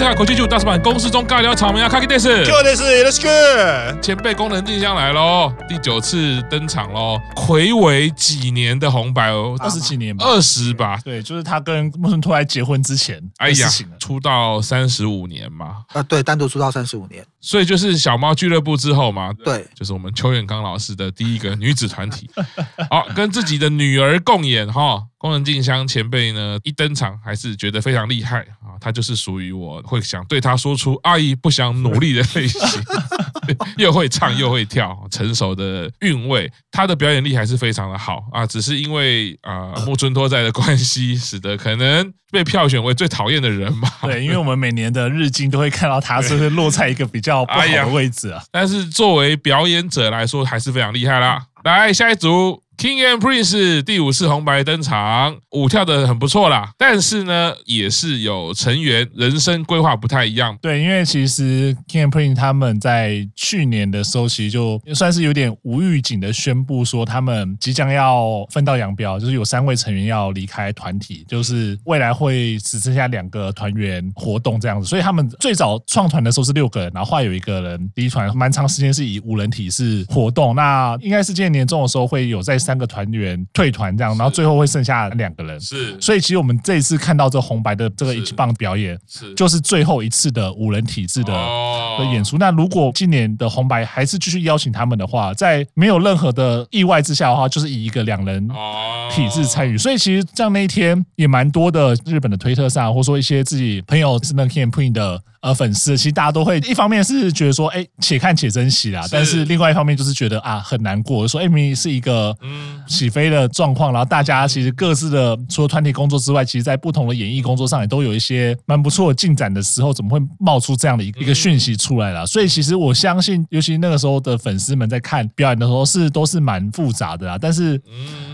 都我是卡口气就大师版公司中尬聊草莓啊，卡基电视。就电视，Let's go！前辈功能静香来喽，第九次登场喽，魁违几年的红白哦，二十几年吧，二十吧，对，就是他跟木村拓哉结婚之前，哎呀，出道三十五年嘛，啊，对，单独出道三十五年，所以就是小猫俱乐部之后嘛，对，就是我们邱远刚老师的第一个女子团体，好，跟自己的女儿共演哈。功能静香前辈呢，一登场还是觉得非常厉害。啊！他就是属于我会想对他说出“阿姨不想努力”的类型，又会唱又会跳，成熟的韵味。他的表演力还是非常的好啊！只是因为啊木村拓哉的关系，使得可能被票选为最讨厌的人吧。对，因为我们每年的日经都会看到他是落在一个比较不好的位置啊。但是作为表演者来说，还是非常厉害啦。来下一组。King and Prince 第五次红白登场，舞跳得很不错啦，但是呢，也是有成员人生规划不太一样。对，因为其实 King and Prince 他们在去年的时候，其实就算是有点无预警的宣布说，他们即将要分道扬镳，就是有三位成员要离开团体，就是未来会只剩下两个团员活动这样子。所以他们最早创团的时候是六个人，然后后来有一个人离团，蛮长时间是以五人体式活动。那应该是今年年终的时候会有在。三个团员退团这样，然后最后会剩下两个人。是，所以其实我们这一次看到这红白的这个一级棒表演，是。就是最后一次的五人体制的的演出。那如果今年的红白还是继续邀请他们的话，在没有任何的意外之下的话，就是以一个两人体制参与。所以其实这样那一天也蛮多的日本的推特上，或者说一些自己朋友是那 King and Prince 的。呃，粉丝其实大家都会，一方面是觉得说，哎，且看且珍惜啦，但是另外一方面就是觉得啊，很难过，说，哎，明明是一个起飞的状况，然后大家其实各自的除了团体工作之外，其实在不同的演艺工作上也都有一些蛮不错的进展的时候，怎么会冒出这样的一个一个讯息出来了？所以其实我相信，尤其那个时候的粉丝们在看表演的时候，是都是蛮复杂的啦。但是，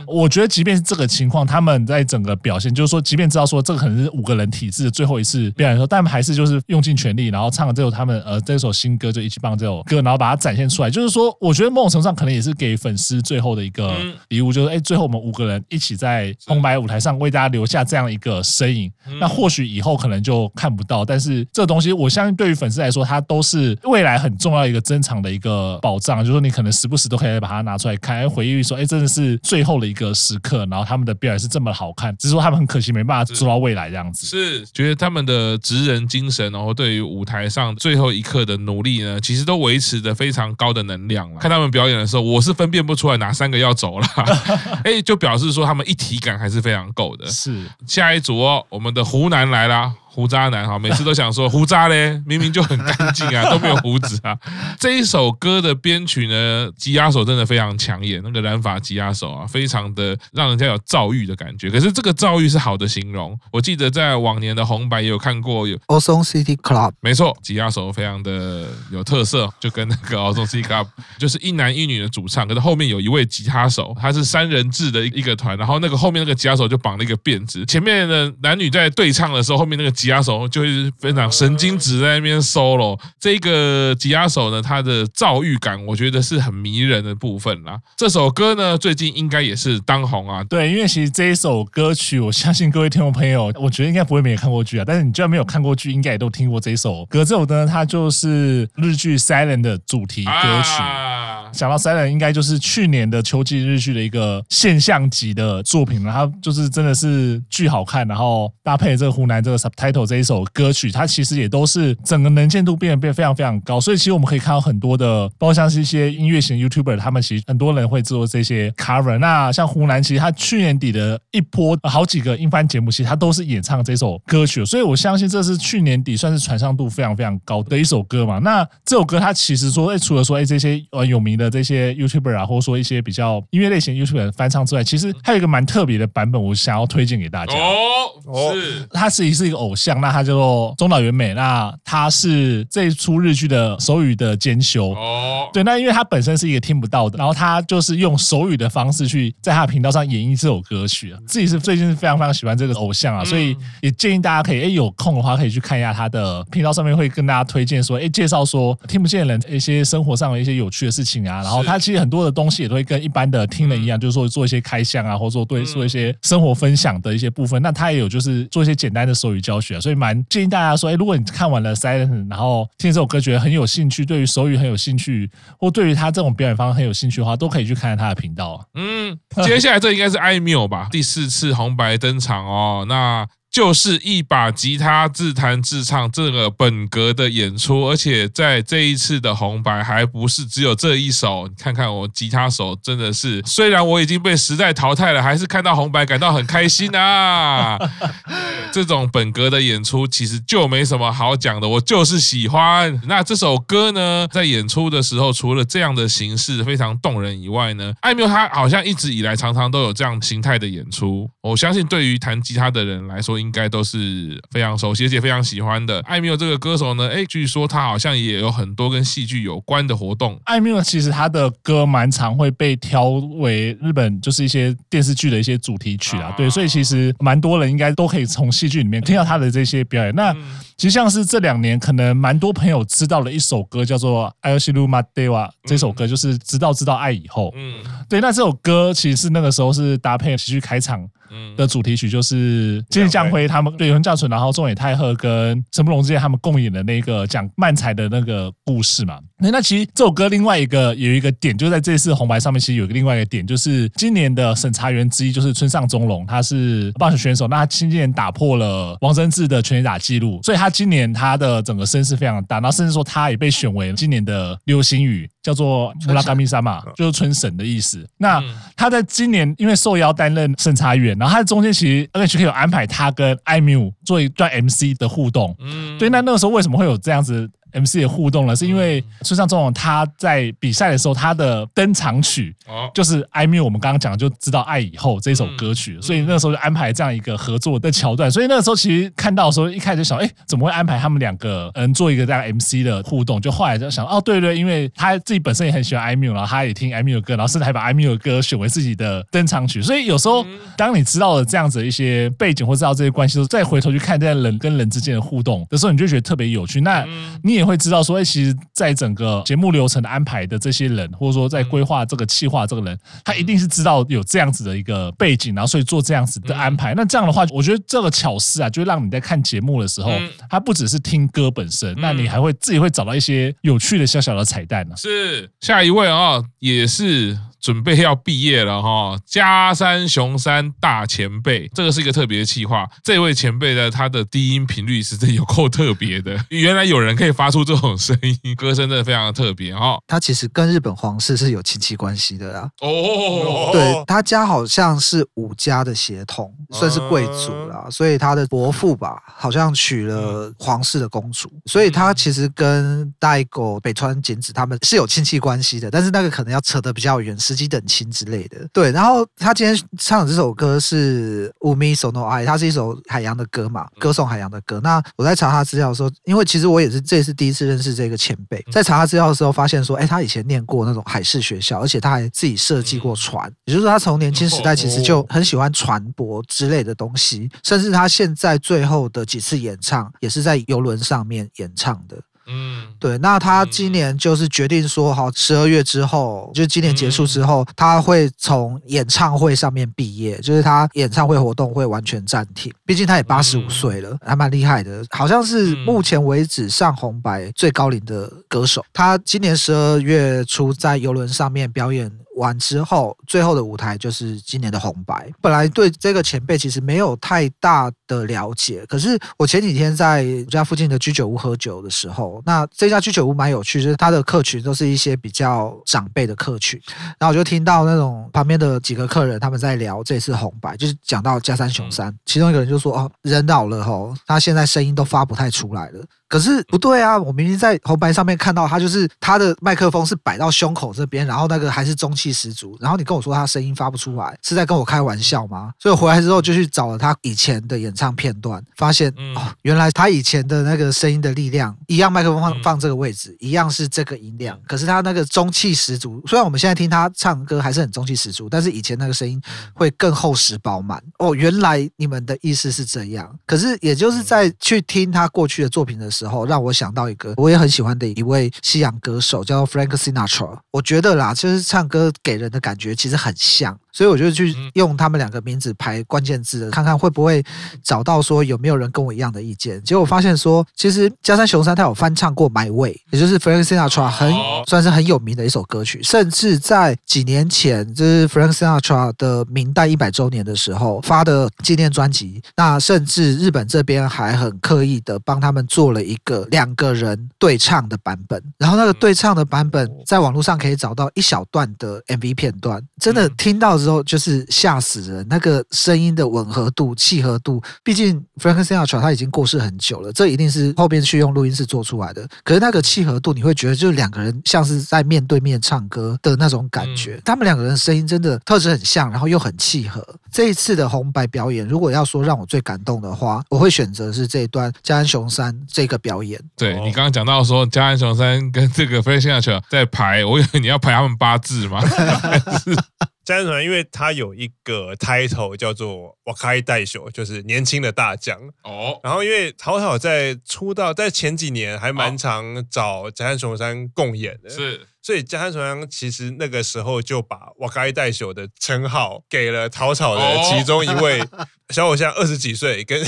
我觉得即便是这个情况，他们在整个表现，就是说，即便知道说这个可能是五个人体制的最后一次表演的时候，但还是就是用尽。全力，然后唱了这首他们呃这首新歌就一起棒这首歌，然后把它展现出来。就是说，我觉得某种程度上可能也是给粉丝最后的一个礼物，就是哎，最后我们五个人一起在红白舞台上为大家留下这样一个身影。那或许以后可能就看不到，但是这个东西我相信对于粉丝来说，他都是未来很重要一个珍藏的一个宝藏。就是说，你可能时不时都可以把它拿出来看，回忆说，哎，真的是最后的一个时刻。然后他们的表演是这么好看，只是说他们很可惜没办法做到未来这样子。是觉得他们的职人精神，然后对。对于舞台上最后一刻的努力呢，其实都维持着非常高的能量了。看他们表演的时候，我是分辨不出来哪三个要走了，哎，就表示说他们一体感还是非常够的。是下一组哦，我们的湖南来了。胡渣男哈，每次都想说胡渣嘞，明明就很干净啊，都没有胡子啊。这一首歌的编曲呢，吉他手真的非常抢眼，那个染发吉他手啊，非常的让人家有躁郁的感觉。可是这个躁郁是好的形容。我记得在往年的红白也有看过有 Awesome City Club，没错，吉他手非常的有特色，就跟那个 Awesome City Club 就是一男一女的主唱，可是后面有一位吉他手，他是三人制的一个团，然后那个后面那个吉他手就绑了一个辫子，前面的男女在对唱的时候，后面那个吉吉他手就是非常神经质在那边 solo，这个吉他手呢，他的躁郁感，我觉得是很迷人的部分啦。这首歌呢，最近应该也是当红啊。对，因为其实这一首歌曲，我相信各位听众朋友，我觉得应该不会没有看过剧啊。但是你居然没有看过剧，应该也都听过这一首歌。这首歌呢，它就是日剧《Silent》的主题歌曲。啊、想到《Silent》，应该就是去年的秋季日剧的一个现象级的作品了。它就是真的是巨好看，然后搭配这个湖南这个 subtitle。这一首歌曲，它其实也都是整个能见度变得变非常非常高，所以其实我们可以看到很多的，包括像是一些音乐型 YouTuber，他们其实很多人会做这些 cover。那像湖南，其实他去年底的一波好几个音番节目，其实他都是演唱这首歌曲，所以我相信这是去年底算是传唱度非常非常高的一首歌嘛。那这首歌它其实说，哎，除了说哎这些呃有名的这些 YouTuber 啊，或者说一些比较音乐类型 YouTuber 翻唱之外，其实还有一个蛮特别的版本，我想要推荐给大家。哦，是，他自己是一个偶像。那他叫做中岛元美，那他是这一出日剧的手语的兼修哦。对，那因为他本身是一个听不到的，然后他就是用手语的方式去在他的频道上演绎这首歌曲啊。自己是最近是非常非常喜欢这个偶像啊，所以也建议大家可以哎有空的话可以去看一下他的频道上面会跟大家推荐说哎介绍说听不见人一些生活上的一些有趣的事情然后他其实很多的东西也都会跟一般的听人一样，就是说做一些开箱啊，或者说对做一些生活分享的一些部分。那他也有就是做一些简单的手语教学，所以蛮建议大家说，哎，如果你看完了 Silent，然后听这首歌觉得很有兴趣，对于手语很有兴趣，或对于他这种表演方式很有兴趣的话，都可以去看看他的频道。嗯，接下来这应该是艾缪吧，第四次红白登场哦，那。就是一把吉他自弹自唱这个本格的演出，而且在这一次的红白还不是只有这一首。你看看我吉他手真的是，虽然我已经被时代淘汰了，还是看到红白感到很开心啊！这种本格的演出其实就没什么好讲的，我就是喜欢。那这首歌呢，在演出的时候，除了这样的形式非常动人以外呢，艾缪他好像一直以来常常都有这样形态的演出。我相信对于弹吉他的人来说，应该都是非常熟悉而且非常喜欢的。艾缪这个歌手呢，哎，据说他好像也有很多跟戏剧有关的活动。艾缪其实他的歌蛮常会被挑为日本就是一些电视剧的一些主题曲啊，对，所以其实蛮多人应该都可以从戏剧里面听到他的这些表演。那其实像是这两年，可能蛮多朋友知道了一首歌叫做《爱しるまでは》，这首歌就是直到知道爱以后。嗯，对，那这首歌其实是那个时候是搭配戏剧开场。 的主题曲就是今年将辉他们对原教纯，然后中野太贺跟神木隆之间他们共演的那个讲漫才的那个故事嘛。那那其实这首歌另外一个有一个点，就在这次红白上面，其实有一个另外一个点，就是今年的审查员之一就是村上中隆，他是棒球选手，那他今年打破了王贞治的全垒打记录，所以他今年他的整个声势非常大，然后甚至说他也被选为今年的流星雨，叫做拉嘎米萨嘛，就是村神的意思。那他在今年因为受邀担任审查员。然后他中间其实 NHK 有安排他跟艾缪做一段 MC 的互动，嗯，对，那那个时候为什么会有这样子？MC 的互动了，是因为村上宗隆他在比赛的时候，他的登场曲就是艾缪我们刚刚讲的就知道爱以后这首歌曲，所以那个时候就安排这样一个合作的桥段。所以那个时候其实看到的时候，一开始就想，哎，怎么会安排他们两个人做一个这样 MC 的互动？就后来就想，哦，对对，因为他自己本身也很喜欢艾缪，然后他也听艾缪的歌，然后甚至还把艾缪的歌选为自己的登场曲。所以有时候当你知道了这样子的一些背景或知道这些关系，再回头去看这些人跟人之间的互动的时候，你就觉得特别有趣。那你也会知道说，其实，在整个节目流程的安排的这些人，或者说在规划这个企划这个人，他一定是知道有这样子的一个背景，然后所以做这样子的安排。那这样的话，我觉得这个巧思啊，就会让你在看节目的时候，他不只是听歌本身，那你还会自己会找到一些有趣的小小的彩蛋呢。是下一位啊，也是。准备要毕业了哈，加山雄三大前辈，这个是一个特别的企划。这位前辈呢，他的低音频率是真有够特别的。原来有人可以发出这种声音，歌声真的非常的特别哈。他其实跟日本皇室是有亲戚关系的啦。哦，对，他家好像是武家的血统，算是贵族啦。所以他的伯父吧，好像娶了皇室的公主，所以他其实跟大狗北川景子他们是有亲戚关系的。但是那个可能要扯得比较远，是。等亲之类的，对。然后他今天唱的这首歌是《Umi so no 它是一首海洋的歌嘛，歌颂海洋的歌。那我在查他资料的时候，因为其实我也是这次第一次认识这个前辈，在查他资料的时候，发现说，哎，他以前念过那种海事学校，而且他还自己设计过船，也就是说，他从年轻时代其实就很喜欢船舶之类的东西，甚至他现在最后的几次演唱也是在游轮上面演唱的。嗯，对，那他今年就是决定说，好，十二月之后，就今年结束之后，他会从演唱会上面毕业，就是他演唱会活动会完全暂停。毕竟他也八十五岁了，还蛮厉害的，好像是目前为止上红白最高龄的歌手。他今年十二月初在游轮上面表演。完之后，最后的舞台就是今年的红白。本来对这个前辈其实没有太大的了解，可是我前几天在我家附近的居酒屋喝酒的时候，那这家居酒屋蛮有趣，就是他的客群都是一些比较长辈的客群，然后我就听到那种旁边的几个客人他们在聊这次红白，就是讲到加山雄三，其中一个人就说：“哦，人老了吼，他现在声音都发不太出来了。”可是不对啊，我明明在红白上面看到他，就是他的麦克风是摆到胸口这边，然后那个还是中期。气十足，然后你跟我说他声音发不出来，是在跟我开玩笑吗？所以回来之后就去找了他以前的演唱片段，发现、嗯、哦，原来他以前的那个声音的力量，一样麦克风放放这个位置，一样是这个音量，可是他那个中气十足。虽然我们现在听他唱歌还是很中气十足，但是以前那个声音会更厚实饱满。哦，原来你们的意思是这样。可是也就是在去听他过去的作品的时候，让我想到一个我也很喜欢的一位西洋歌手，叫 Frank Sinatra。我觉得啦，就是唱歌给人的感觉其实很像。所以我就去用他们两个名字排关键字，看看会不会找到说有没有人跟我一样的意见。结果发现说，其实加山雄三他有翻唱过《My Way》，也就是 Frank Sinatra 很算是很有名的一首歌曲。甚至在几年前，就是 Frank Sinatra 的明代一百周年的时候发的纪念专辑。那甚至日本这边还很刻意的帮他们做了一个两个人对唱的版本。然后那个对唱的版本在网络上可以找到一小段的 MV 片段，真的听到。之后就是吓死人，那个声音的吻合度、契合度，毕竟 Frank Sinatra 他已经过世很久了，这一定是后边去用录音室做出来的。可是那个契合度，你会觉得就是两个人像是在面对面唱歌的那种感觉。嗯、他们两个人的声音真的特质很像，然后又很契合。这一次的红白表演，如果要说让我最感动的话，我会选择是这一段加安雄三这个表演。对，你刚刚讲到说加安雄三跟这个 Frank Sinatra 在排，我以为你要排他们八字吗？家人团，因为他有一个 title 叫做“瓦开代秀”，就是年轻的大将哦。然后，因为陶陶在出道在前几年还蛮常找家山雄山共演的，是。所以家山雄三其实那个时候就把“瓦开代秀”的称号给了陶草的其中一位 小偶像，二十几岁，跟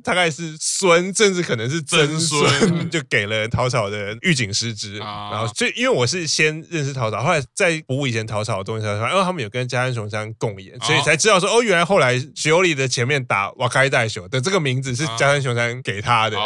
大概是孙，甚至可能是曾孙，就给了陶草的御警师之。然后，所以因为我是先认识陶草，后来在补以前陶草的东西，然后他们有跟家山雄三共演，所以才知道说哦，原来后来雪里的前面打“瓦开代秀”的这个名字是家山雄三给他的。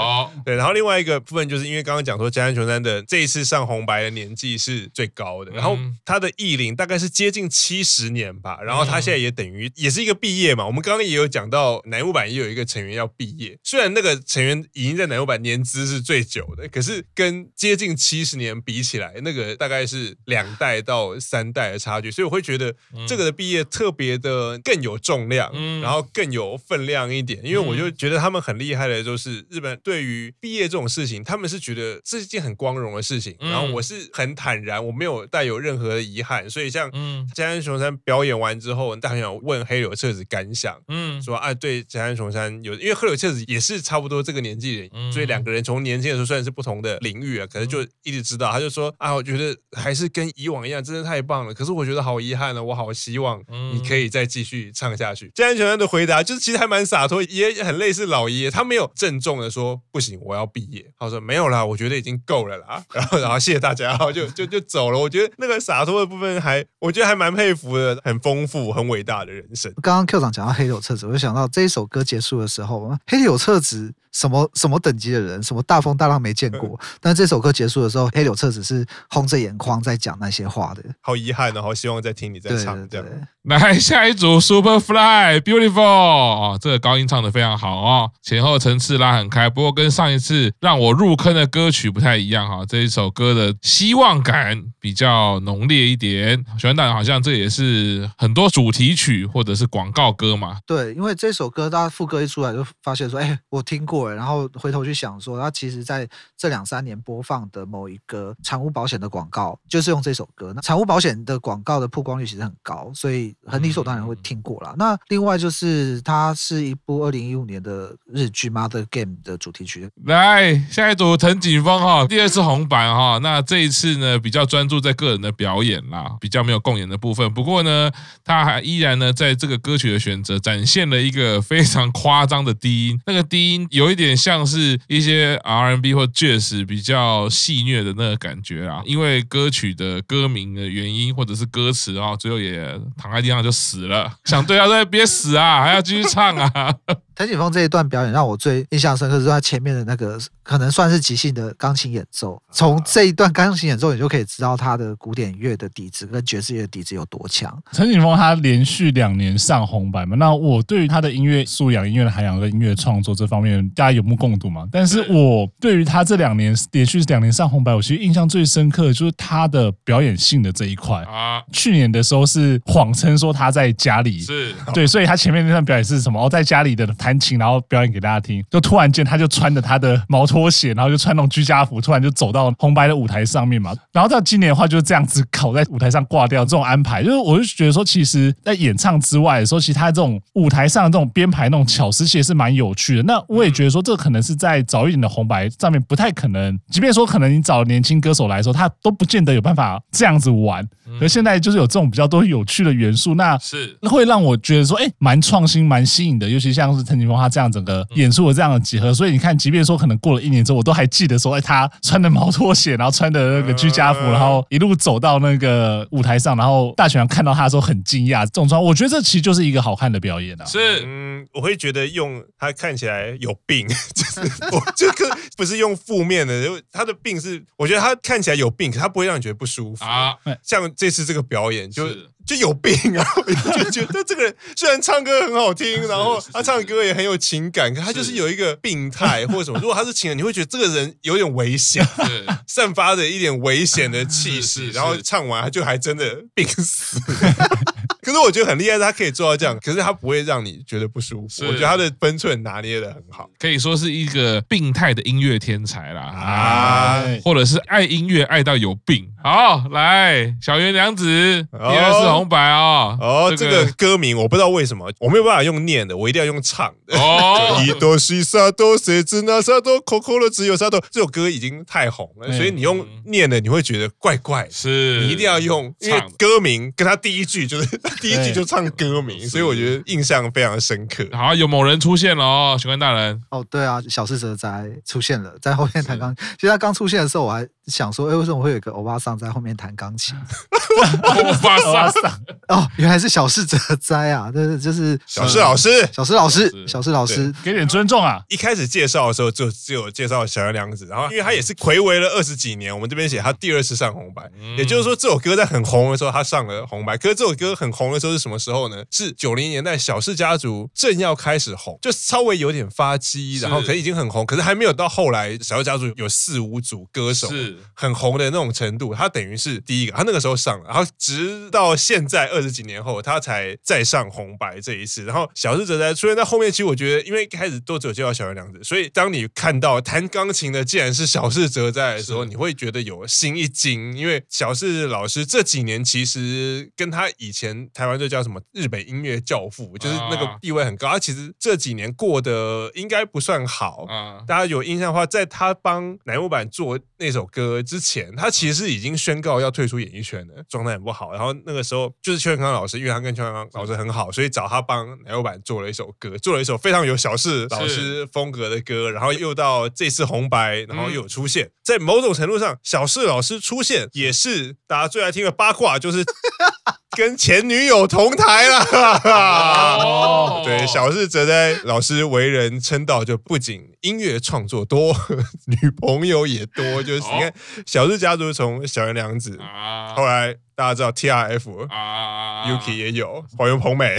对，然后另外一个部分就是因为刚刚讲说家山雄三的这一次上红白的年纪是。最高的，然后他的艺龄大概是接近七十年吧，然后他现在也等于也是一个毕业嘛。我们刚刚也有讲到，乃木坂也有一个成员要毕业，虽然那个成员已经在乃木坂年资是最久的，可是跟接近七十年比起来，那个大概是两代到三代的差距，所以我会觉得这个的毕业特别的更有重量，然后更有分量一点，因为我就觉得他们很厉害的，就是日本对于毕业这种事情，他们是觉得这是一件很光荣的事情，然后我是很坦然。然我没有带有任何的遗憾，所以像嗯，江山雄三表演完之后，大家想问黑柳彻子感想，嗯，说啊，对江山雄三有，因为黑柳彻子也是差不多这个年纪的，所以两个人从年轻的时候虽然是不同的领域啊，可是就一直知道，他就说啊，我觉得还是跟以往一样，真的太棒了。可是我觉得好遗憾呢，我好希望你可以再继续唱下去。江山雄三的回答就是其实还蛮洒脱，也很类似老爷爷，他没有郑重的说不行，我要毕业。他说没有啦，我觉得已经够了啦。然后然后谢谢大家，然后就就就。走了，我觉得那个洒脱的部分还，我觉得还蛮佩服的，很丰富、很伟大的人生。刚刚 Q 长讲到黑柳彻子，我就想到这一首歌结束的时候，黑柳彻子。什么什么等级的人，什么大风大浪没见过。但这首歌结束的时候，黑柳彻子是红着眼眶在讲那些话的。好遗憾哦，好希望再听你再唱这样。来下一组 Superfly Beautiful 哦，这个高音唱的非常好哦，前后层次拉很开。不过跟上一次让我入坑的歌曲不太一样哈，这一首歌的希望感比较浓烈一点。喜欢大人好像这也是很多主题曲或者是广告歌嘛。对，因为这首歌大家副歌一出来就发现说，哎，我听过。然后回头去想说，他其实在这两三年播放的某一个产物保险的广告，就是用这首歌。那产物保险的广告的曝光率其实很高，所以很理所当然会听过啦。那另外就是，它是一部二零一五年的日剧《Mother Game》的主题曲。来，下一组藤井风哈，第二次红白哈。那这一次呢，比较专注在个人的表演啦，比较没有共演的部分。不过呢，他还依然呢，在这个歌曲的选择展现了一个非常夸张的低音，那个低音有。有一点像是一些 R&B 或 Jazz 比较戏谑的那个感觉啊，因为歌曲的歌名的原因或者是歌词啊，最后也躺在地上就死了。想对啊，对，别死啊，还要继续唱啊。藤井风这一段表演让我最印象深刻，是他前面的那个可能算是即兴的钢琴演奏。从这一段钢琴演奏，你就可以知道他的古典乐的底子跟爵士乐的底子有多强。陈景峰他连续两年上红白嘛，那我对于他的音乐素养、音乐的涵养跟音乐创作这方面，大家有目共睹嘛。但是我对于他这两年连续两年上红白，我其实印象最深刻的就是他的表演性的这一块啊。去年的时候是谎称说他在家里是对，所以他前面那段表演是什么？哦，在家里的弹琴，然后表演给大家听。就突然间他就穿着他的毛拖鞋，然后就穿那种居家服，突然就走到红白的舞台上面嘛。然后到今年的话，就是这样子考在舞台上挂掉这种安排，就是我就觉得说，其实，在演唱之外的时候，其实他这种舞台上的这种编排那种巧思，其实是蛮有趣的。那我也觉得说，这可能是在早一点的红白上面不太可能。即便说可能你找年轻歌手来说，他都不见得有办法这样子玩。可现在就是有这种比较多有趣的元素，那是会让我觉得说，哎，蛮创新、蛮新颖的。尤其像是藤井风他这样整个演出的这样的集合，所以你看，即便说可能过了一年之后，我都还记得说，哎，他穿的毛拖鞋，然后穿的那个居家服，然后一路走到那个舞台上，然后大泉洋看到他的时候很惊讶。这种状况，我觉得这其实就是一个好看的表演啊。是，嗯，我会觉得用他看起来有病，就是我这个不是用负面的，因为他的病是，我觉得他看起来有病，可他不会让你觉得不舒服啊。像这次这个表演就。就有病啊！就觉得这个人虽然唱歌很好听，然后他唱歌也很有情感，可他就是有一个病态或者什么。如果他是情人，你会觉得这个人有点危险，散发着一点危险的气势，然后唱完他就还真的病死。可是我觉得很厉害，他可以做到这样，可是他不会让你觉得不舒服。我觉得他的分寸拿捏的很好，可以说是一个病态的音乐天才啦啊，或者是爱音乐爱到有病。好，来小原良子第二是红白啊！哦，这个歌名我不知道为什么我没有办法用念的，我一定要用唱的。哦，一多西沙多，谁知那沙多空空的只有沙多。这首歌已经太红了，所以你用念的你会觉得怪怪。是你一定要用，因为歌名跟他第一句就是第一句就唱歌名，所以我觉得印象非常深刻。好，有某人出现了哦，玄关大人。哦，对啊，小四哲哉出现了，在后面弹钢琴。其实他刚出现的时候，我还想说，哎，为什么会有一个欧巴桑在后面弹钢琴？欧巴桑。哦，原来是小四哲哉啊！这是就是小四老师，小四老师，小四老师，给点尊重啊！一开始介绍的时候就只有介绍小原良子，然后因为他也是睽违了二十几年，我们这边写他第二次上红白，也就是说这首歌在很红的时候他上了红白。可是这首歌很红的时候是什么时候呢？是九零年代小氏家族正要开始红，就稍微有点发迹，然后可能已经很红，可是还没有到后来小氏家族有四五组歌手是很红的那种程度。他等于是第一个，他那个时候上了，然后直到现在二十几年后，他才再上红白这一次。然后小室哲哉出现在后面，其实我觉得，因为一开始都只有介绍小原良子，所以当你看到弹钢琴的竟然是小室哲哉的时候，你会觉得有心一惊，因为小室老师这几年其实跟他以前台湾就叫什么日本音乐教父，就是那个地位很高。他其实这几年过得应该不算好。大家有印象的话，在他帮乃木坂做那首歌之前，他其实已经宣告要退出演艺圈了，状态很不好。然后那个时候就是邱永康老师，因为他跟邱永康老师很好，所以找他帮乃木坂做了一首歌，做了一首非常有小室老师风格的歌。然后又到这次红白，然后又有出现，在某种程度上，小室老师出现也是大家最爱听的八卦，就是。跟前女友同台了，哦、对，小日哲哉老师为人称道，就不仅音乐创作多，女朋友也多，就是你看小日家族从小原良子，后来。大家知道 T R F 啊，Yuki 也有，黄原朋美，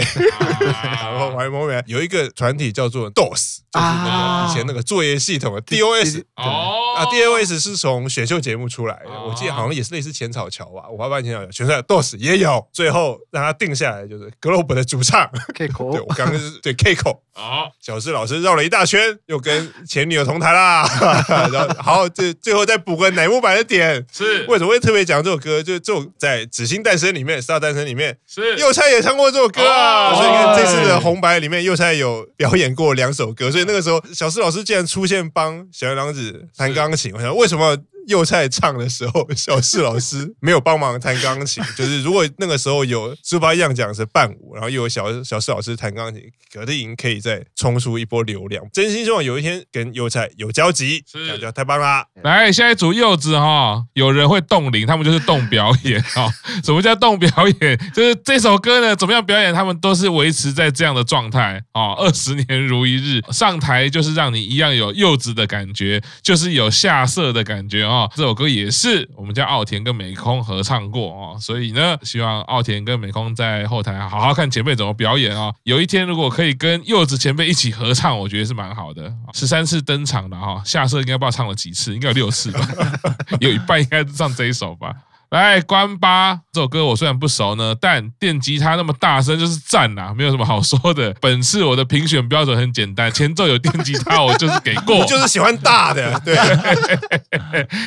然后黄原朋美有一个团体叫做 DOS，就是那个以前那个作业系统的 D O S，啊 D O S 是从选秀节目出来的，我记得好像也是类似浅草桥吧，五花八门浅草桥，选出来 DOS 也有，最后让他定下来就是 Globe 的主唱 Keiko，对我刚刚是对 Keiko，啊，小四老师绕了一大圈，又跟前女友同台啦，然后好，最最后再补个乃木坂的点，是为什么会特别讲这首歌？就这种在。《紫星诞生》里面，《Star 诞生》里面，是右菜也唱过这首歌啊，所以你看这次的红白里面，右菜有表演过两首歌，所以那个时候小四老师竟然出现帮小原凉子弹钢琴，我想为什么？幼菜唱的时候，小四老师 没有帮忙弹钢琴。就是如果那个时候有猪八样讲是伴舞，然后又有小小四老师弹钢琴，可定赢可以再冲出一波流量。真心希望有一天跟幼菜有交集，这样就太棒啦！来，下一组柚子哈，有人会冻龄，他们就是动表演哦。什么叫动表演？就是这首歌呢，怎么样表演，他们都是维持在这样的状态啊，二十年如一日，上台就是让你一样有柚子的感觉，就是有下色的感觉这首歌也是我们家奥田跟美空合唱过哦，所以呢，希望奥田跟美空在后台好好看前辈怎么表演哦。有一天如果可以跟柚子前辈一起合唱，我觉得是蛮好的。十三次登场的哈，下色应该不知道唱了几次，应该有六次吧，有一半应该是唱这一首吧。来，关八这首歌我虽然不熟呢，但电吉他那么大声就是赞呐，没有什么好说的。本次我的评选标准很简单，前奏有电吉他，我就是给过。我就是喜欢大的，对。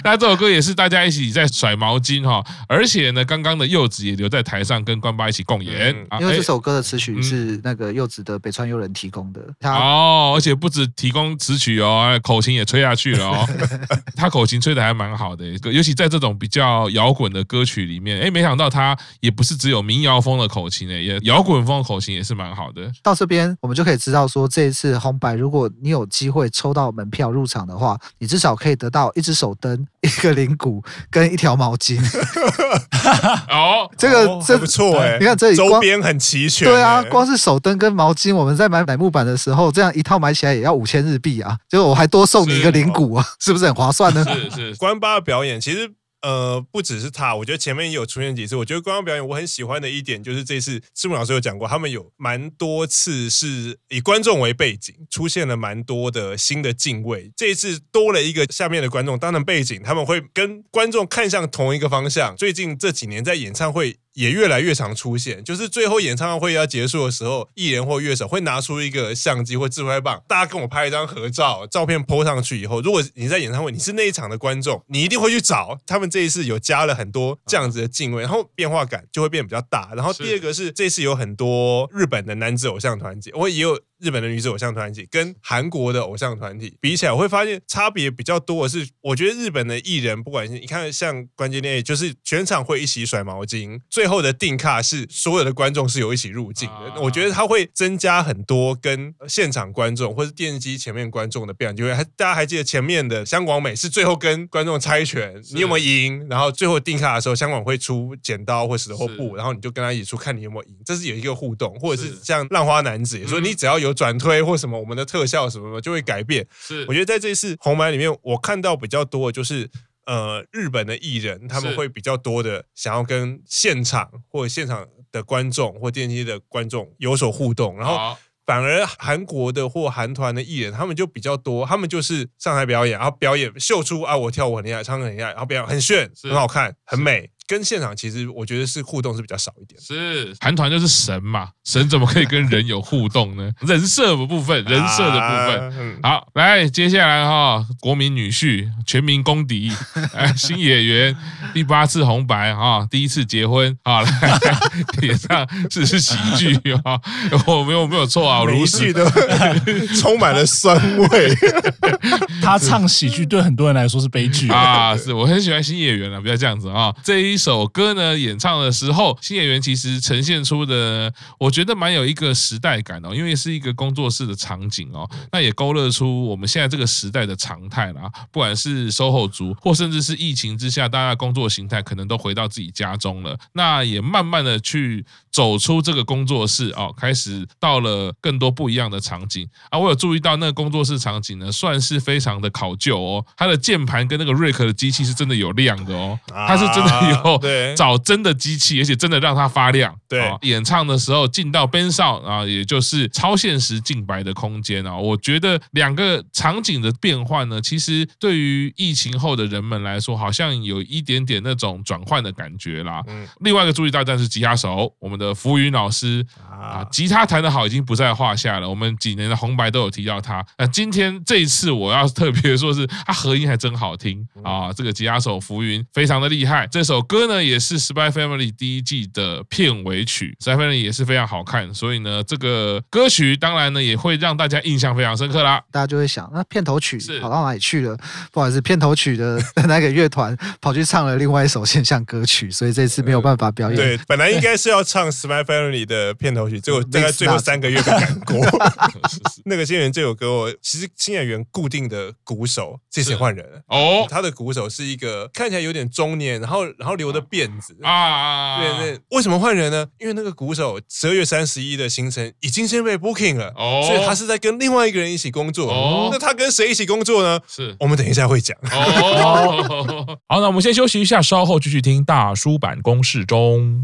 那这首歌也是大家一起在甩毛巾哈，而且呢，刚刚的柚子也留在台上跟关八一起共演。因为这首歌的词曲是那个柚子的北川悠人提供的。哦，而且不止提供词曲哦，口琴也吹下去了哦。他口琴吹的还蛮好的，尤其在这种比较摇滚的歌曲里面，哎，没想到他也不是只有民谣风的口琴诶，也摇滚风的口琴也是蛮好的。到这边我们就可以知道说，这一次红白，如果你有机会抽到门票入场的话，你至少可以得到一只手灯、一个铃鼓跟一条毛巾。哦，这个这不错哎，你看这里周边很齐全。对啊，光是手灯跟毛巾，我们在买乃木板的时候，这样一套买起来也要五千日币啊！结果我还多送你一个铃鼓啊，是，是不是很划算呢？是是，关八的表演其实。呃，不只是他，我觉得前面也有出现几次。我觉得官方表演我很喜欢的一点就是这次赤木老师有讲过，他们有蛮多次是以观众为背景，出现了蛮多的新的敬畏。这一次多了一个下面的观众当成背景，他们会跟观众看向同一个方向。最近这几年在演唱会。也越来越常出现，就是最后演唱会要结束的时候，艺人或乐手会拿出一个相机或自拍棒，大家跟我拍一张合照，照片 po 上去以后，如果你在演唱会，你是那一场的观众，你一定会去找他们。这一次有加了很多这样子的敬畏，然后变化感就会变得比较大。然后第二个是这次有很多日本的男子偶像团体，我也有。日本的女子偶像团体跟韩国的偶像团体比起来，我会发现差别比较多的是，我觉得日本的艺人，不管是你看像关键恋，就是全场会一起甩毛巾，最后的定卡是所有的观众是有一起入镜的。我觉得他会增加很多跟现场观众或是电视机前面观众的变化，就会还大家还记得前面的香广美是最后跟观众猜拳，你有没有赢？然后最后定卡的时候，香港会出剪刀或石头或布，然后你就跟他一起出，看你有没有赢。这是有一个互动，或者是像浪花男子，说你只要有。转推或什么，我们的特效什么的就会改变。是，我觉得在这一次红白里面，我看到比较多的就是，呃，日本的艺人他们会比较多的想要跟现场或者现场的观众或电梯的观众有所互动，然后反而韩国的或韩团的艺人他们就比较多，他们就是上台表演，然后表演秀出啊，我跳舞很厉害，唱歌很厉害，然后表演很炫，很好看，很美。跟现场其实我觉得是互动是比较少一点。是韩团就是神嘛，神怎么可以跟人有互动呢？人设的部分，人设的部分。好，来接下来哈，国民女婿，全民公敌，哎，新演员，第八次红白哈，第一次结婚啊，来演唱是是喜剧啊，我没有没有错啊，如戏的充满了酸味。他唱喜剧对很多人来说是悲剧啊，是我很喜欢新演员了，不要这样子啊，这一。一首歌呢，演唱的时候，新演员其实呈现出的，我觉得蛮有一个时代感哦，因为是一个工作室的场景哦，那也勾勒出我们现在这个时代的常态啦。不管是 SOHO 族，或甚至是疫情之下，大家工作形态可能都回到自己家中了，那也慢慢的去走出这个工作室哦，开始到了更多不一样的场景啊。我有注意到那个工作室场景呢，算是非常的考究哦，它的键盘跟那个瑞克的机器是真的有亮的哦，它是真的有。对，找真的机器，而且真的让它发亮。对，演唱的时候进到边上啊，也就是超现实净白的空间啊。我觉得两个场景的变换呢，其实对于疫情后的人们来说，好像有一点点那种转换的感觉啦。嗯，另外一个注意到，但是吉他手，我们的浮云老师啊，吉他弹得好已经不在话下了。我们几年的红白都有提到他。那今天这一次，我要特别说是他和音还真好听啊。这个吉他手浮云非常的厉害，这首歌。歌呢也是《Spy Family》第一季的片尾曲，《Spy Family》也是非常好看，所以呢，这个歌曲当然呢也会让大家印象非常深刻啦。大家就会想，那片头曲跑到哪里去了？不好意思，片头曲的那个乐团跑去唱了另外一首现象歌曲，所以这次没有办法表演。对，本来应该是要唱《Spy Family》的片头曲，结果大概最后三个月被赶过。那个新演员这首歌，我其实新演员固定的鼓手这次换人了哦，他的鼓手是一个看起来有点中年，然后然后留的辫子啊，对对。为什么换人呢？因为那个鼓手十二月三十一的行程已经先被 booking 了，哦，所以他是在跟另外一个人一起工作。哦，那他跟谁一起工作呢？是我们等一下会讲。哦，好，那我们先休息一下，稍后继续听大叔版公式中。